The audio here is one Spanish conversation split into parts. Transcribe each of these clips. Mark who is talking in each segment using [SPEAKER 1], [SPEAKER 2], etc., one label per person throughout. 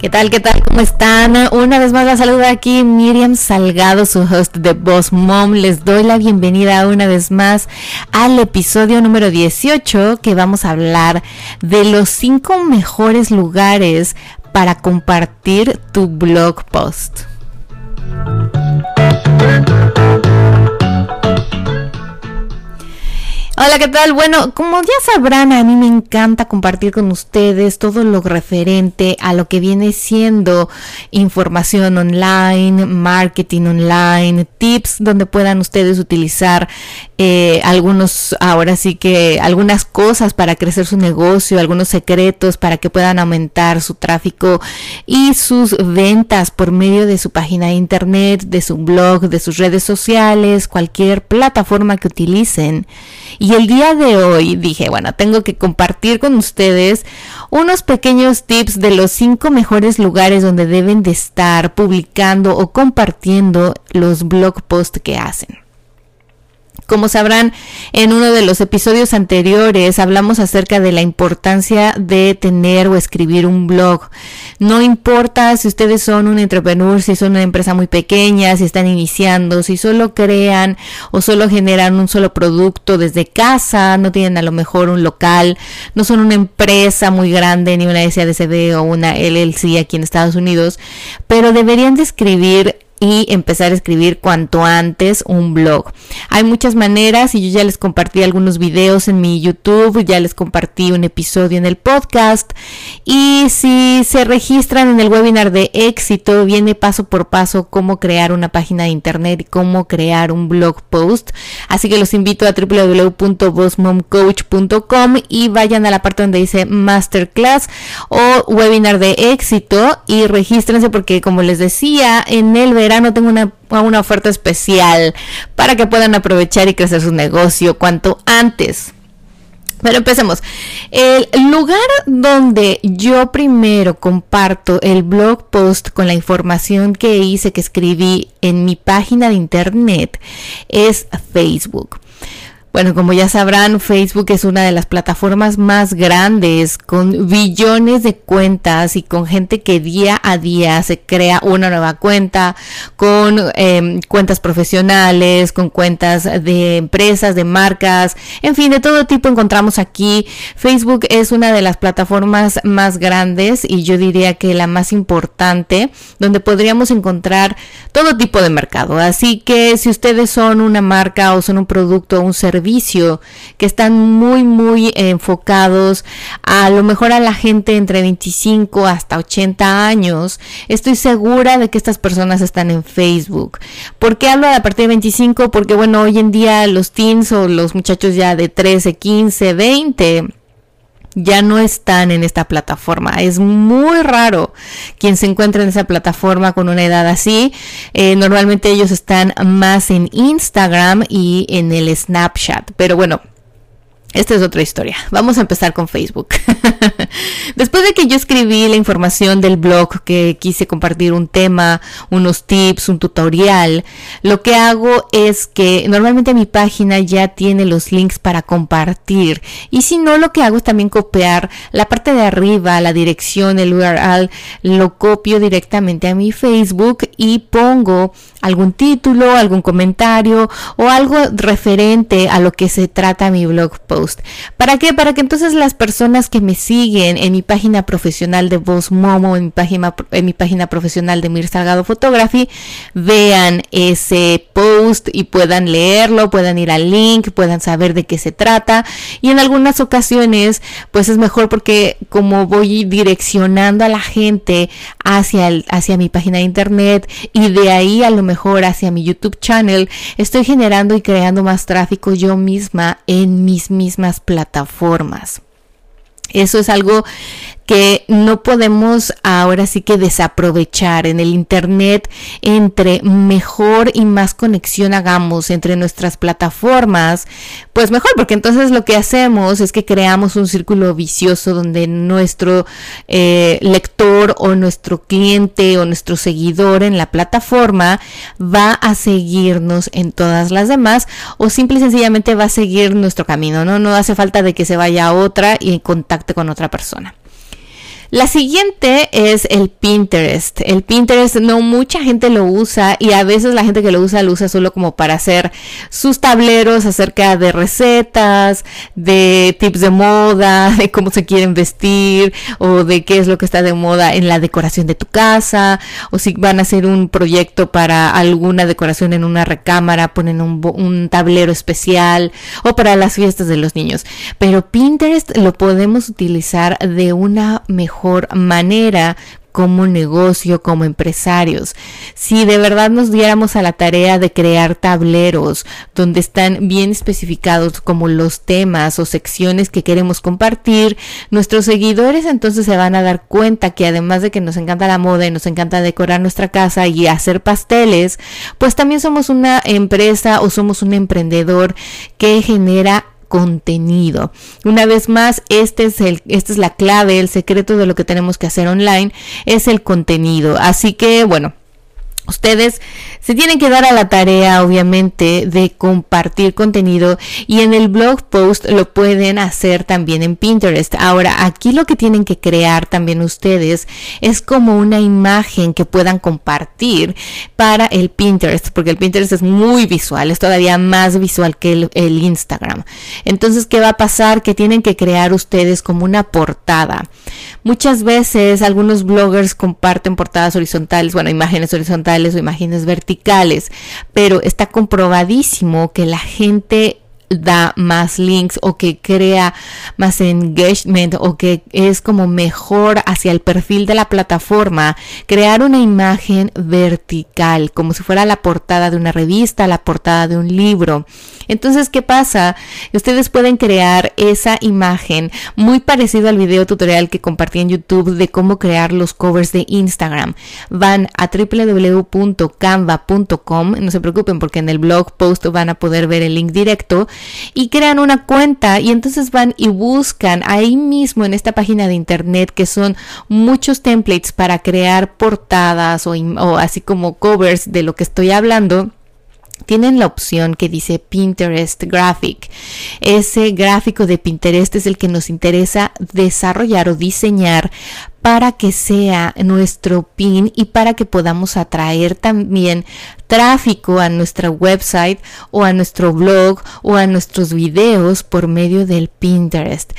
[SPEAKER 1] ¿Qué tal? ¿Qué tal? ¿Cómo están? Una vez más la saluda aquí Miriam Salgado, su host de Boss Mom. Les doy la bienvenida una vez más al episodio número 18 que vamos a hablar de los cinco mejores lugares para compartir tu blog post. Hola, ¿qué tal? Bueno, como ya sabrán, a mí me encanta compartir con ustedes todo lo referente a lo que viene siendo información online, marketing online, tips donde puedan ustedes utilizar eh, algunos, ahora sí que algunas cosas para crecer su negocio, algunos secretos para que puedan aumentar su tráfico y sus ventas por medio de su página de internet, de su blog, de sus redes sociales, cualquier plataforma que utilicen. Y el día de hoy dije, bueno, tengo que compartir con ustedes unos pequeños tips de los cinco mejores lugares donde deben de estar publicando o compartiendo los blog posts que hacen. Como sabrán, en uno de los episodios anteriores hablamos acerca de la importancia de tener o escribir un blog. No importa si ustedes son un entrepreneur, si son una empresa muy pequeña, si están iniciando, si solo crean o solo generan un solo producto desde casa, no tienen a lo mejor un local, no son una empresa muy grande ni una SADCB o una LLC aquí en Estados Unidos, pero deberían de escribir y empezar a escribir cuanto antes un blog. Hay muchas maneras y yo ya les compartí algunos videos en mi YouTube, ya les compartí un episodio en el podcast y si se registran en el webinar de éxito viene paso por paso cómo crear una página de internet y cómo crear un blog post. Así que los invito a www.bossmomcoach.com y vayan a la parte donde dice masterclass o webinar de éxito y regístrense porque como les decía en el verano no tengo una, una oferta especial para que puedan aprovechar y crecer su negocio cuanto antes. Pero empecemos. El lugar donde yo primero comparto el blog post con la información que hice, que escribí en mi página de internet, es Facebook. Bueno, como ya sabrán, Facebook es una de las plataformas más grandes con billones de cuentas y con gente que día a día se crea una nueva cuenta, con em, cuentas profesionales, con cuentas de empresas, de marcas, en fin, de todo tipo encontramos aquí. Facebook es una de las plataformas más grandes y yo diría que la más importante, donde podríamos encontrar todo tipo de mercado. Así que si ustedes son una marca o son un producto o un servicio, que están muy, muy enfocados a lo mejor a la gente entre 25 hasta 80 años. Estoy segura de que estas personas están en Facebook. ¿Por qué hablo de a partir de 25? Porque bueno, hoy en día los teens o los muchachos ya de 13, 15, 20 ya no están en esta plataforma. Es muy raro quien se encuentra en esa plataforma con una edad así. Eh, normalmente ellos están más en Instagram y en el Snapchat. Pero bueno, esta es otra historia. Vamos a empezar con Facebook. Después de que yo escribí la información del blog que quise compartir un tema, unos tips, un tutorial, lo que hago es que normalmente mi página ya tiene los links para compartir. Y si no, lo que hago es también copiar la parte de arriba, la dirección, el URL, lo copio directamente a mi Facebook y pongo algún título, algún comentario o algo referente a lo que se trata mi blog post. ¿Para qué? Para que entonces las personas que me siguen en mi página profesional de Voz Momo, en mi página, en mi página profesional de Mir Salgado Photography, vean ese post y puedan leerlo, puedan ir al link, puedan saber de qué se trata. Y en algunas ocasiones, pues es mejor porque como voy direccionando a la gente hacia, el, hacia mi página de internet y de ahí a lo mejor hacia mi YouTube channel, estoy generando y creando más tráfico yo misma en mis mismas plataformas. Eso es algo que no podemos ahora sí que desaprovechar en el Internet entre mejor y más conexión hagamos entre nuestras plataformas, pues mejor, porque entonces lo que hacemos es que creamos un círculo vicioso donde nuestro eh, lector o nuestro cliente o nuestro seguidor en la plataforma va a seguirnos en todas las demás o simple y sencillamente va a seguir nuestro camino, ¿no? No hace falta de que se vaya a otra y contacte con otra persona. La siguiente es el Pinterest. El Pinterest no mucha gente lo usa y a veces la gente que lo usa lo usa solo como para hacer sus tableros acerca de recetas, de tips de moda, de cómo se quieren vestir o de qué es lo que está de moda en la decoración de tu casa o si van a hacer un proyecto para alguna decoración en una recámara, ponen un, tablero especial o para las fiestas de los niños. Pero Pinterest lo podemos utilizar de una mejor manera como negocio, como empresarios. Si de verdad nos diéramos a la tarea de crear tableros donde están bien especificados como los temas o secciones que queremos compartir, nuestros seguidores entonces se van a dar cuenta que además de que nos encanta la moda y nos encanta decorar nuestra casa y hacer pasteles, pues también somos una empresa o somos un emprendedor que genera contenido. Una vez más, este es el, esta es la clave, el secreto de lo que tenemos que hacer online es el contenido. Así que, bueno, Ustedes se tienen que dar a la tarea, obviamente, de compartir contenido y en el blog post lo pueden hacer también en Pinterest. Ahora, aquí lo que tienen que crear también ustedes es como una imagen que puedan compartir para el Pinterest, porque el Pinterest es muy visual, es todavía más visual que el, Instagram. Entonces, ¿qué va a pasar? Que tienen que crear ustedes como una portada. Muchas veces algunos bloggers comparten portadas horizontales, bueno, imágenes horizontales o imágenes verticales, pero está comprobadísimo que la gente da más links o que crea más engagement o que es como mejor hacia el perfil de la plataforma, crear una imagen vertical, como si fuera la portada de una revista, la portada de un libro. Entonces, ¿qué pasa? Ustedes pueden crear esa imagen muy parecido al video tutorial que compartí en YouTube de cómo crear los covers de Instagram. Van a www.canva.com, no se preocupen porque en el blog post van a poder ver el link directo y crean una cuenta y entonces van y buscan ahí mismo en esta página de internet que son muchos templates para crear portadas o, así como covers de lo que estoy hablando tienen la opción que dice Pinterest Graphic. Ese gráfico de Pinterest es el que nos interesa desarrollar o diseñar para que sea nuestro pin y para que podamos atraer también tráfico a nuestra website o a nuestro blog o a nuestros videos por medio del Pinterest.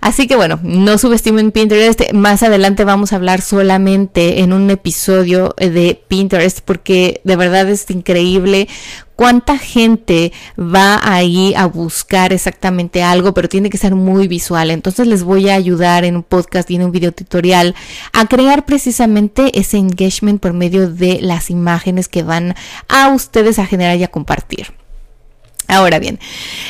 [SPEAKER 1] Así que bueno, no subestimen Pinterest. Más adelante vamos a hablar solamente en un episodio de Pinterest porque de verdad es increíble cuánta gente va ahí a buscar exactamente algo, pero tiene que ser muy visual. Entonces les voy a ayudar en un podcast y en un video tutorial a crear precisamente ese engagement por medio de las imágenes que van a ustedes a generar y a compartir. Ahora bien,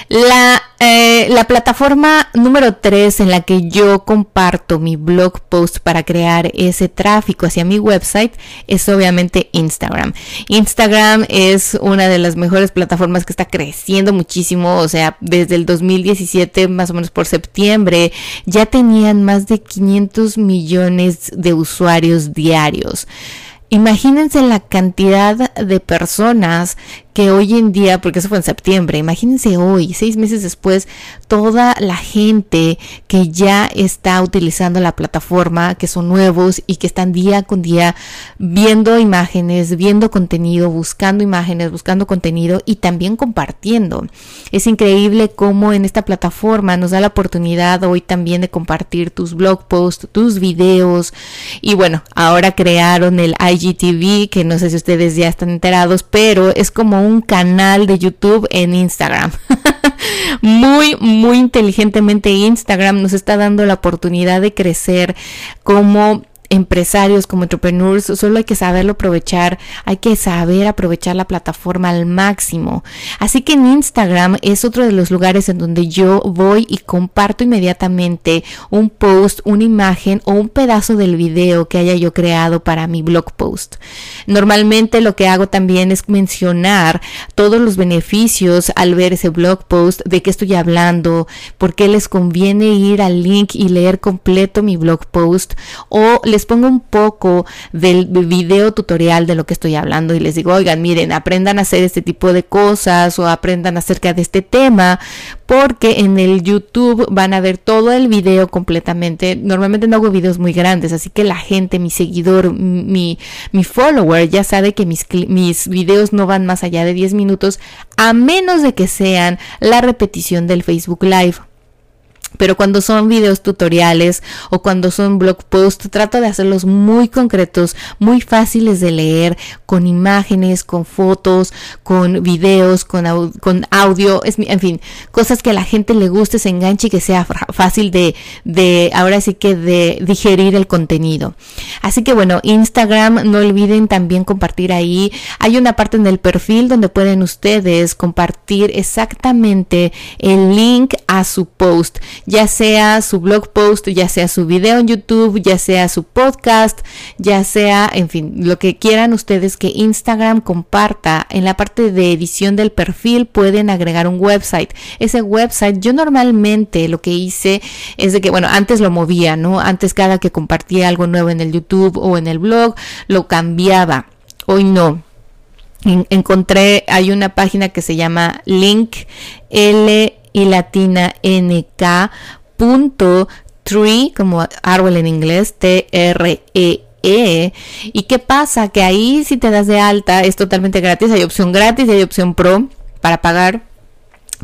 [SPEAKER 1] la, eh, la, plataforma número 3 en la que yo comparto mi blog post para crear ese tráfico hacia mi website es obviamente Instagram. Instagram es una de las mejores plataformas que está creciendo muchísimo, o sea, desde el 2017, más o menos por septiembre, ya tenían más de 500 millones de usuarios diarios. Imagínense la cantidad de personas que hoy en día, porque eso fue en septiembre, imagínense hoy, seis meses después, toda la gente que ya está utilizando la plataforma, que son nuevos y que están día con día viendo imágenes, viendo contenido, buscando imágenes, buscando contenido y también compartiendo. Es increíble cómo en esta plataforma nos da la oportunidad hoy también de compartir tus blog posts, tus videos y bueno, ahora crearon el IGTV, que no sé si ustedes ya están enterados, pero es como un canal de YouTube en Instagram. muy, muy inteligentemente Instagram nos está dando la oportunidad de crecer como empresarios, como entrepreneurs, solo hay que saberlo aprovechar, hay que saber aprovechar la plataforma al máximo. Así que en Instagram es otro de los lugares en donde yo voy y comparto inmediatamente un post, una imagen o un pedazo del video que haya yo creado para mi blog post. Normalmente lo que hago también es mencionar todos los beneficios al ver ese blog post, de qué estoy hablando, por qué les conviene ir al link y leer completo mi blog post o les pongo un poco del video tutorial de lo que estoy hablando y les digo, oigan, miren, aprendan a hacer este tipo de cosas o aprendan acerca de este tema, porque en el YouTube van a ver todo el video completamente. Normalmente no hago videos muy grandes, así que la gente, mi seguidor, mi, mi follower ya sabe que mis, mis videos no van más allá de 10 minutos, a menos de que sean la repetición del Facebook Live. Pero cuando son videos tutoriales o cuando son blog posts, trato de hacerlos muy concretos, muy fáciles de leer, con imágenes, con fotos, con videos, con, con audio, en fin, cosas que a la gente le guste, se enganche y que sea fácil de, de, ahora sí que de digerir el contenido. Así que bueno, Instagram, no olviden también compartir ahí. Hay una parte en el perfil donde pueden ustedes compartir exactamente el link a su post ya sea su blog post, ya sea su video en YouTube, ya sea su podcast, ya sea, en fin, lo que quieran ustedes que Instagram comparta. En la parte de edición del perfil pueden agregar un website. Ese website, yo normalmente lo que hice es de que, bueno, antes lo movía, ¿no? Antes cada que compartía algo nuevo en el YouTube o en el blog, lo cambiaba. Hoy no encontré, hay una página que se llama Link L y latina nk punto tree como árbol en inglés T R E E. Y qué pasa que ahí si te das de alta es totalmente gratis hay opción gratis y hay opción pro para pagar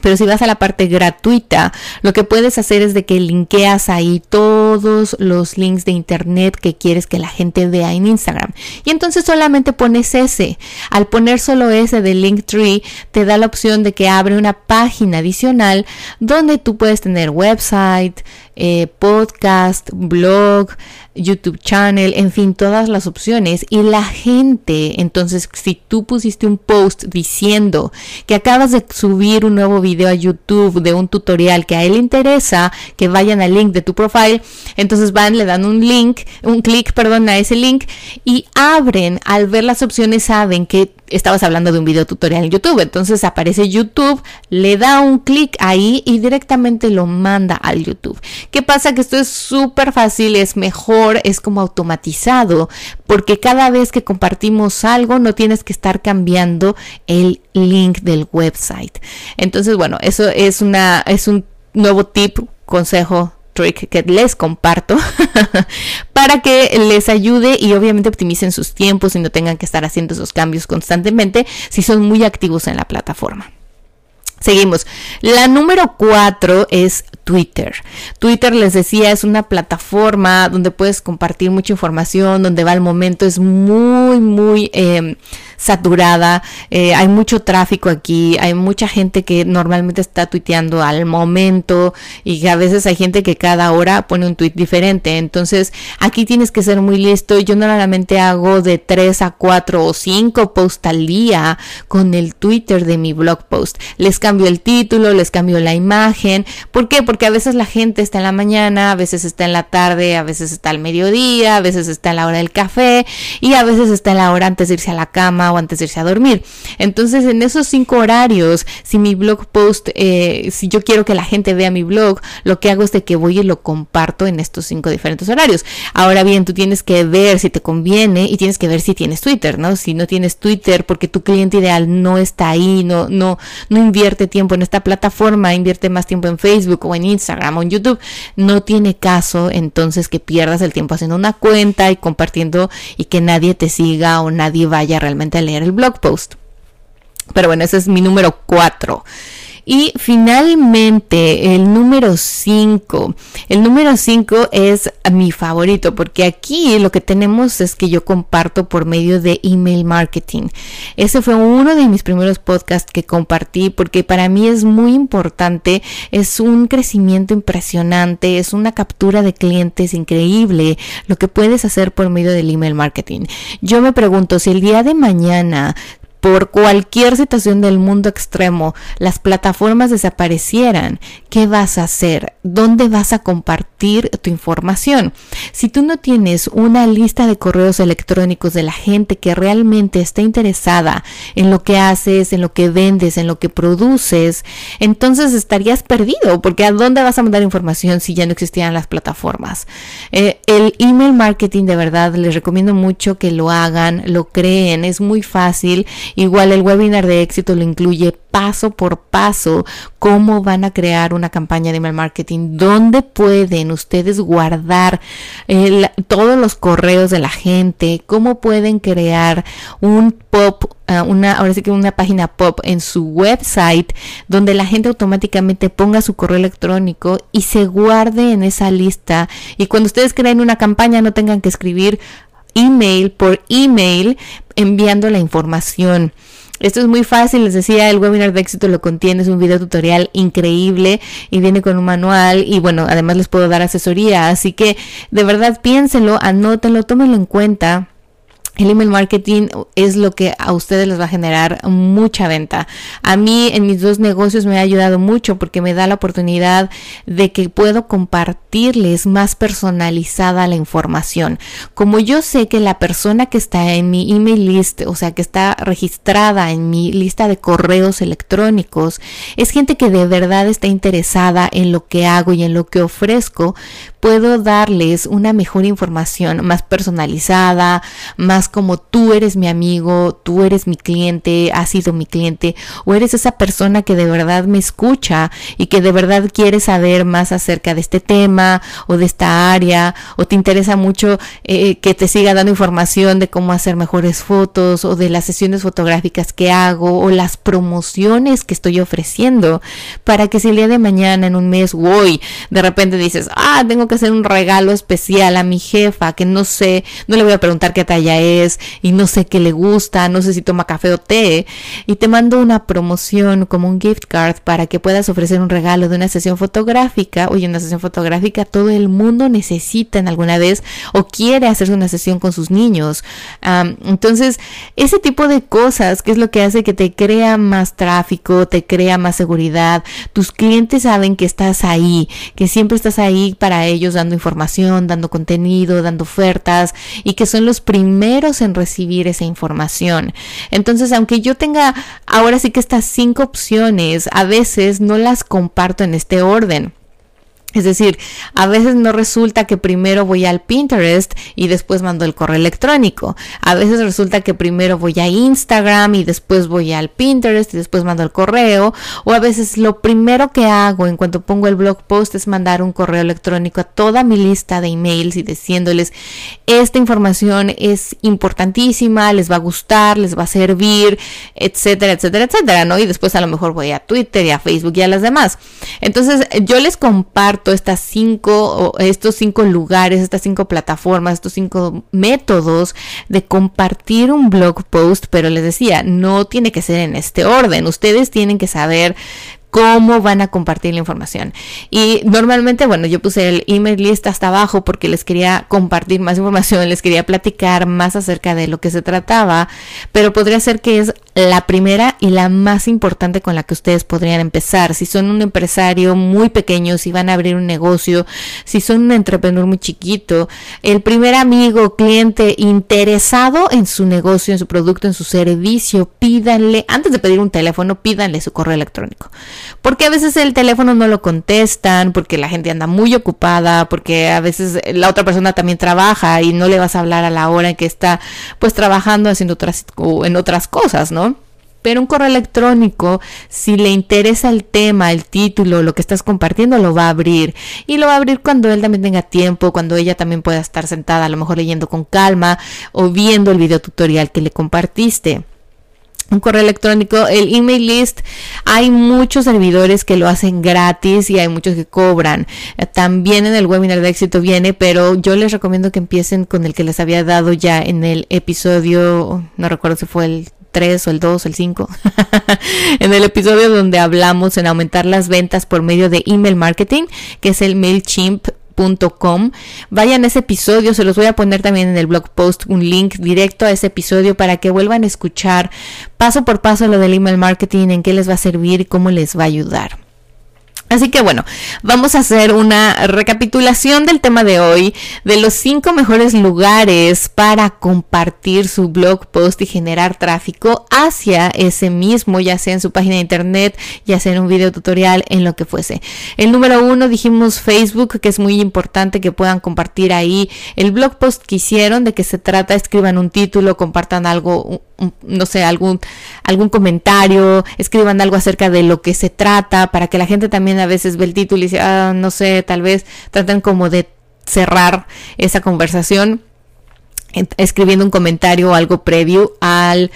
[SPEAKER 1] pero si vas a la parte gratuita, lo que puedes hacer es de que linkeas ahí todos los links de internet que quieres que la gente vea en Instagram. Y entonces solamente pones ese. Al poner solo ese de Linktree, te da la opción de que abre una página adicional donde tú puedes tener website, eh, podcast, blog, YouTube channel, en fin, todas las opciones. Y la gente, entonces, si tú pusiste un post diciendo que acabas de subir un nuevo video a YouTube de un tutorial que a él interesa, que vayan al link de tu profile, entonces van, le dan un link, un clic, perdón, a ese link y abren, al ver las opciones, saben que estabas hablando de un video tutorial en YouTube. Entonces aparece YouTube, le da un clic ahí y directamente lo manda al YouTube. ¿Qué pasa? Que esto es súper fácil, es mejor, es como automatizado, porque cada vez que compartimos algo no tienes que estar cambiando el link del website. Entonces, bueno, eso es una, es un nuevo tip, consejo trick que les comparto para que les ayude y obviamente optimicen sus tiempos y no tengan que estar haciendo esos cambios constantemente si son muy activos en la plataforma. Seguimos. La número cuatro es Twitter. Twitter, les decía, es una plataforma donde puedes compartir mucha información, donde va el momento, es muy, muy... Eh, saturada, eh, hay mucho tráfico aquí, hay mucha gente que normalmente está tuiteando al momento y a veces hay gente que cada hora pone un tweet diferente. Entonces aquí tienes que ser muy listo. Yo normalmente hago de 3 a 4 o 5 posts al día con el Twitter de mi blog post. Les cambio el título, les cambio la imagen. ¿Por qué? Porque a veces la gente está en la mañana, a veces está en la tarde, a veces está al mediodía, a veces está en la hora del café y a veces está en la hora antes de irse a la cama antes de irse a dormir. Entonces, en esos cinco horarios, si mi blog post, eh, si yo quiero que la gente vea mi blog, lo que hago es de que voy y lo comparto en estos cinco diferentes horarios. Ahora bien, tú tienes que ver si te conviene y tienes que ver si tienes Twitter, ¿no? Si no tienes Twitter porque tu cliente ideal no está ahí, no, no, no invierte tiempo en esta plataforma, invierte más tiempo en Facebook o en Instagram o en YouTube, no tiene caso entonces que pierdas el tiempo haciendo una cuenta y compartiendo y que nadie te siga o nadie vaya realmente a leer el blog post. Pero bueno, ese es mi número 4. Y finalmente, el número 5. El número 5 es mi favorito porque aquí lo que tenemos es que yo comparto por medio de email marketing. Ese fue uno de mis primeros podcasts que compartí porque para mí es muy importante, es un crecimiento impresionante, es una captura de clientes increíble lo que puedes hacer por medio del email marketing. Yo me pregunto si el día de mañana por cualquier situación del mundo extremo las plataformas desaparecieran, ¿qué vas a hacer? ¿Dónde vas a compartir tu información? Si tú no tienes una lista de correos electrónicos de la gente que realmente está interesada en lo que haces, en lo que vendes, en lo que produces, entonces estarías perdido, porque ¿a dónde vas a mandar información si ya no existieran las plataformas? Eh, el email marketing de verdad les recomiendo mucho que lo hagan, lo creen, es muy fácil Igual el webinar de éxito lo incluye paso por paso cómo van a crear una campaña de email marketing, dónde pueden ustedes guardar todos los correos de la gente, cómo pueden crear un pop ah, una, ahora sí que una página pop en su website donde la gente automáticamente ponga su correo electrónico y se guarde en esa lista. Y cuando ustedes creen una campaña no tengan que escribir email por email enviando la información. Esto es muy fácil, les decía, el webinar de éxito lo contiene, es un video tutorial increíble y viene con un manual y bueno, además les puedo dar asesoría, así que de verdad piénsenlo, anótenlo, tómenlo en cuenta el email marketing es lo que a ustedes les va a generar mucha venta. A mí en mis dos negocios me ha ayudado mucho porque me da la oportunidad de que puedo compartirles más personalizada la información. Como yo sé que la persona que está en mi email list, o sea, que está registrada en mi lista de correos electrónicos, es gente que de verdad está interesada en lo que hago y en lo que ofrezco, puedo darles una mejor información, más personalizada, más como tú eres mi amigo, tú eres mi cliente, has sido mi cliente, o eres esa persona que de verdad me escucha y que de verdad quiere saber más acerca de este tema o de esta área, o te interesa mucho eh, que te siga dando información de cómo hacer mejores fotos o de las sesiones fotográficas que hago o las promociones que estoy ofreciendo para que si el día de mañana en un mes voy, de repente dices, ah, tengo que hacer un regalo especial a mi jefa que no sé, no le voy a preguntar qué talla es y no sé qué le gusta, no sé si toma café o té y te mando una promoción como un gift card para que puedas ofrecer un regalo de una sesión fotográfica. Oye, una sesión fotográfica todo el mundo necesita en alguna vez o quiere hacerse una sesión con sus niños. entonces, ese tipo de cosas que es lo que hace que te crea más tráfico, te crea más seguridad. Tus clientes saben que estás ahí, que siempre estás ahí para ellos dando información, dando contenido, dando ofertas y que son los primeros en recibir esa información. Entonces, aunque yo tenga ahora sí que estas cinco opciones, a veces no las comparto en este orden. Es decir, a veces no resulta que primero voy al Pinterest y después mando el correo electrónico. A veces resulta que primero voy a Instagram y después voy al Pinterest y después mando el correo. O a veces lo primero que hago en cuanto pongo el blog post es mandar un correo electrónico a toda mi lista de emails y diciéndoles esta información es importantísima, les va a gustar, les va a servir, etcétera, etcétera, etcétera, ¿no? Y después a lo mejor voy a Twitter y a Facebook y a las demás. Entonces yo les comparto estas cinco, estos cinco lugares, estas cinco plataformas, estos cinco métodos de compartir un blog post, pero les decía, no tiene que ser en este orden. Ustedes tienen que saber cómo van a compartir la información. Y normalmente, bueno, yo puse el email list hasta abajo porque les quería compartir más información, les quería platicar más acerca de lo que se trataba, pero podría ser que es la primera y la más importante con la que ustedes podrían empezar. Si son un empresario muy pequeño, si van a abrir un negocio, si son un entrepreneur muy chiquito, el primer amigo, cliente interesado en su negocio, en su producto, en su servicio, pídanle, antes de pedir un teléfono, pídanle su correo electrónico porque a veces el teléfono no lo contestan, porque la gente anda muy ocupada, porque a veces la otra persona también trabaja y no le vas a hablar a la hora en que está pues trabajando haciendo otras en otras cosas, ¿no? Pero un correo electrónico, si le interesa el tema, el título, lo que estás compartiendo, lo va a abrir. Y lo va a abrir cuando él también tenga tiempo, cuando ella también pueda estar sentada, a lo mejor leyendo con calma o viendo el video tutorial que le compartiste. Un correo electrónico, el email list, hay muchos servidores que lo hacen gratis y hay muchos que cobran. Eh, también en el webinar de éxito viene, pero yo les recomiendo que empiecen con el que les había dado ya en el episodio, no recuerdo si fue el 3 o el 2 o el 5, en el episodio donde hablamos en aumentar las ventas por medio de email marketing, que es el MailChimp Vayan a ese episodio, se los voy a poner también en el blog post un link directo a ese episodio para que vuelvan a escuchar paso por paso lo del email marketing, en qué les va a servir y cómo les va a ayudar. Así que bueno, vamos a hacer una recapitulación del tema de hoy, de los cinco mejores lugares para compartir su blog post y generar tráfico hacia ese mismo, ya sea en su página de internet, ya sea en un video tutorial, en lo que fuese. El número uno dijimos Facebook, que es muy importante que puedan compartir ahí el blog post que hicieron, de qué se trata, escriban un título, compartan algo, no sé, algún, algún comentario, escriban algo acerca de lo que se trata, para que la gente también a veces ve el título y dice, ah, no sé, tal vez tratan como de cerrar esa conversación escribiendo un comentario o algo previo al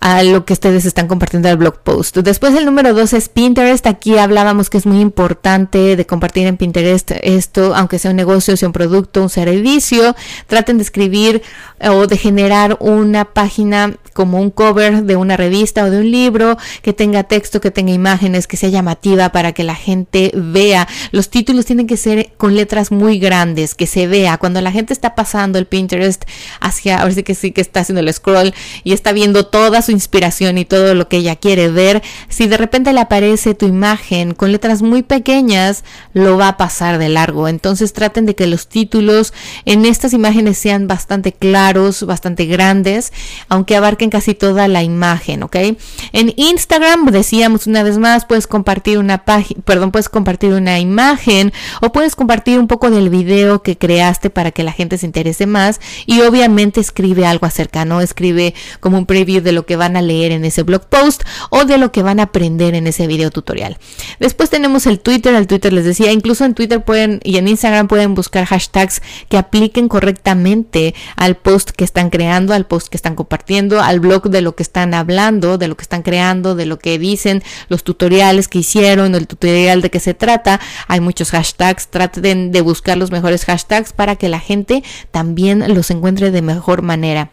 [SPEAKER 1] a lo que ustedes están compartiendo el blog post. Después el número dos es Pinterest. Aquí hablábamos que es muy importante de compartir en Pinterest esto, aunque sea un negocio, sea un producto, un servicio. Traten de escribir o de generar una página como un cover de una revista o de un libro que tenga texto, que tenga imágenes, que sea llamativa para que la gente vea. Los títulos tienen que ser con letras muy grandes, que se vea. Cuando la gente está pasando el Pinterest hacia, ahora sí que sí que está haciendo el scroll y está viendo toda su inspiración y todo lo que ella quiere ver, si de repente le aparece tu imagen con letras muy pequeñas, lo va a pasar de largo. Entonces traten de que los títulos en estas imágenes sean bastante claros, bastante grandes, aunque abarquen casi toda la imagen, ¿ok? En Instagram, decíamos una vez más, puedes compartir una página, perdón, puedes compartir una imagen o puedes compartir un poco del video que creaste para que la gente se interese más y obviamente escribe algo acerca, ¿no? Escribe como un preview de lo que van a leer en ese blog post o de lo que van a aprender en ese video tutorial. Después tenemos el Twitter, el Twitter les decía, incluso en Twitter pueden y en Instagram pueden buscar hashtags que apliquen correctamente al post que están creando, al post que están compartiendo, al blog de lo que están hablando, de lo que están creando, de lo que dicen, los tutoriales que hicieron, el tutorial de qué se trata. Hay muchos hashtags, traten de buscar los mejores hashtags para que la gente también los encuentre de mejor manera.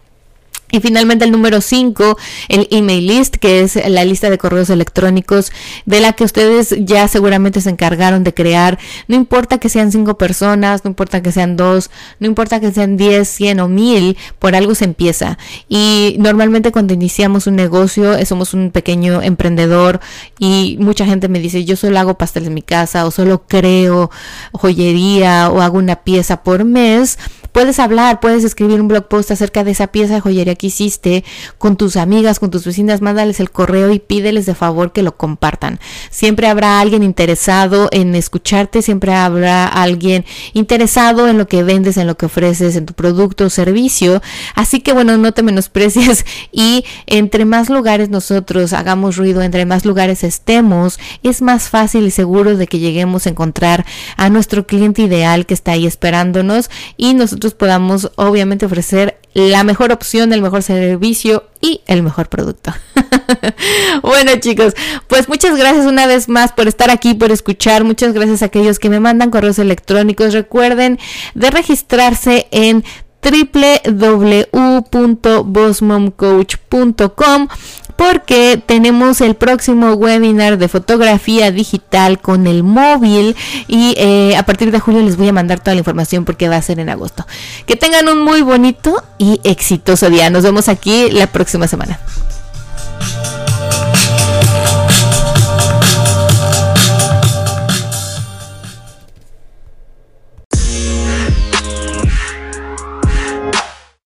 [SPEAKER 1] Y finalmente el número 5, el email list, que es la lista de correos electrónicos de la que ustedes ya seguramente se encargaron de crear. No importa que sean 5 personas, no importa que sean 2, no importa que sean 10, 100 o 1000, por algo se empieza. Y normalmente cuando iniciamos un negocio, eh, somos un pequeño emprendedor y mucha gente me dice, yo solo hago pasteles en mi casa o solo creo joyería o hago una pieza por mes Puedes hablar, puedes escribir un blog post acerca de esa pieza de joyería que hiciste con tus amigas, con tus vecinas, mándales el correo y pídeles de favor que lo compartan. Siempre habrá alguien interesado en escucharte, siempre habrá alguien interesado en lo que vendes, en lo que ofreces, en tu producto o servicio. Así que bueno, no te menosprecies y entre más lugares nosotros hagamos ruido, entre más lugares estemos, es más fácil y seguro de que lleguemos a encontrar a nuestro cliente ideal que está ahí esperándonos y nosotros podamos obviamente ofrecer la mejor opción, el mejor servicio y el mejor producto. bueno chicos, pues muchas gracias una vez más por estar aquí, por escuchar. Muchas gracias a aquellos que me mandan correos electrónicos. Recuerden de registrarse en www.bossmomcoach.com porque tenemos el próximo webinar de fotografía digital con el móvil y eh, a partir de julio les voy a mandar toda la información porque va a ser en agosto. Que tengan un muy bonito y exitoso día. Nos vemos aquí la próxima semana.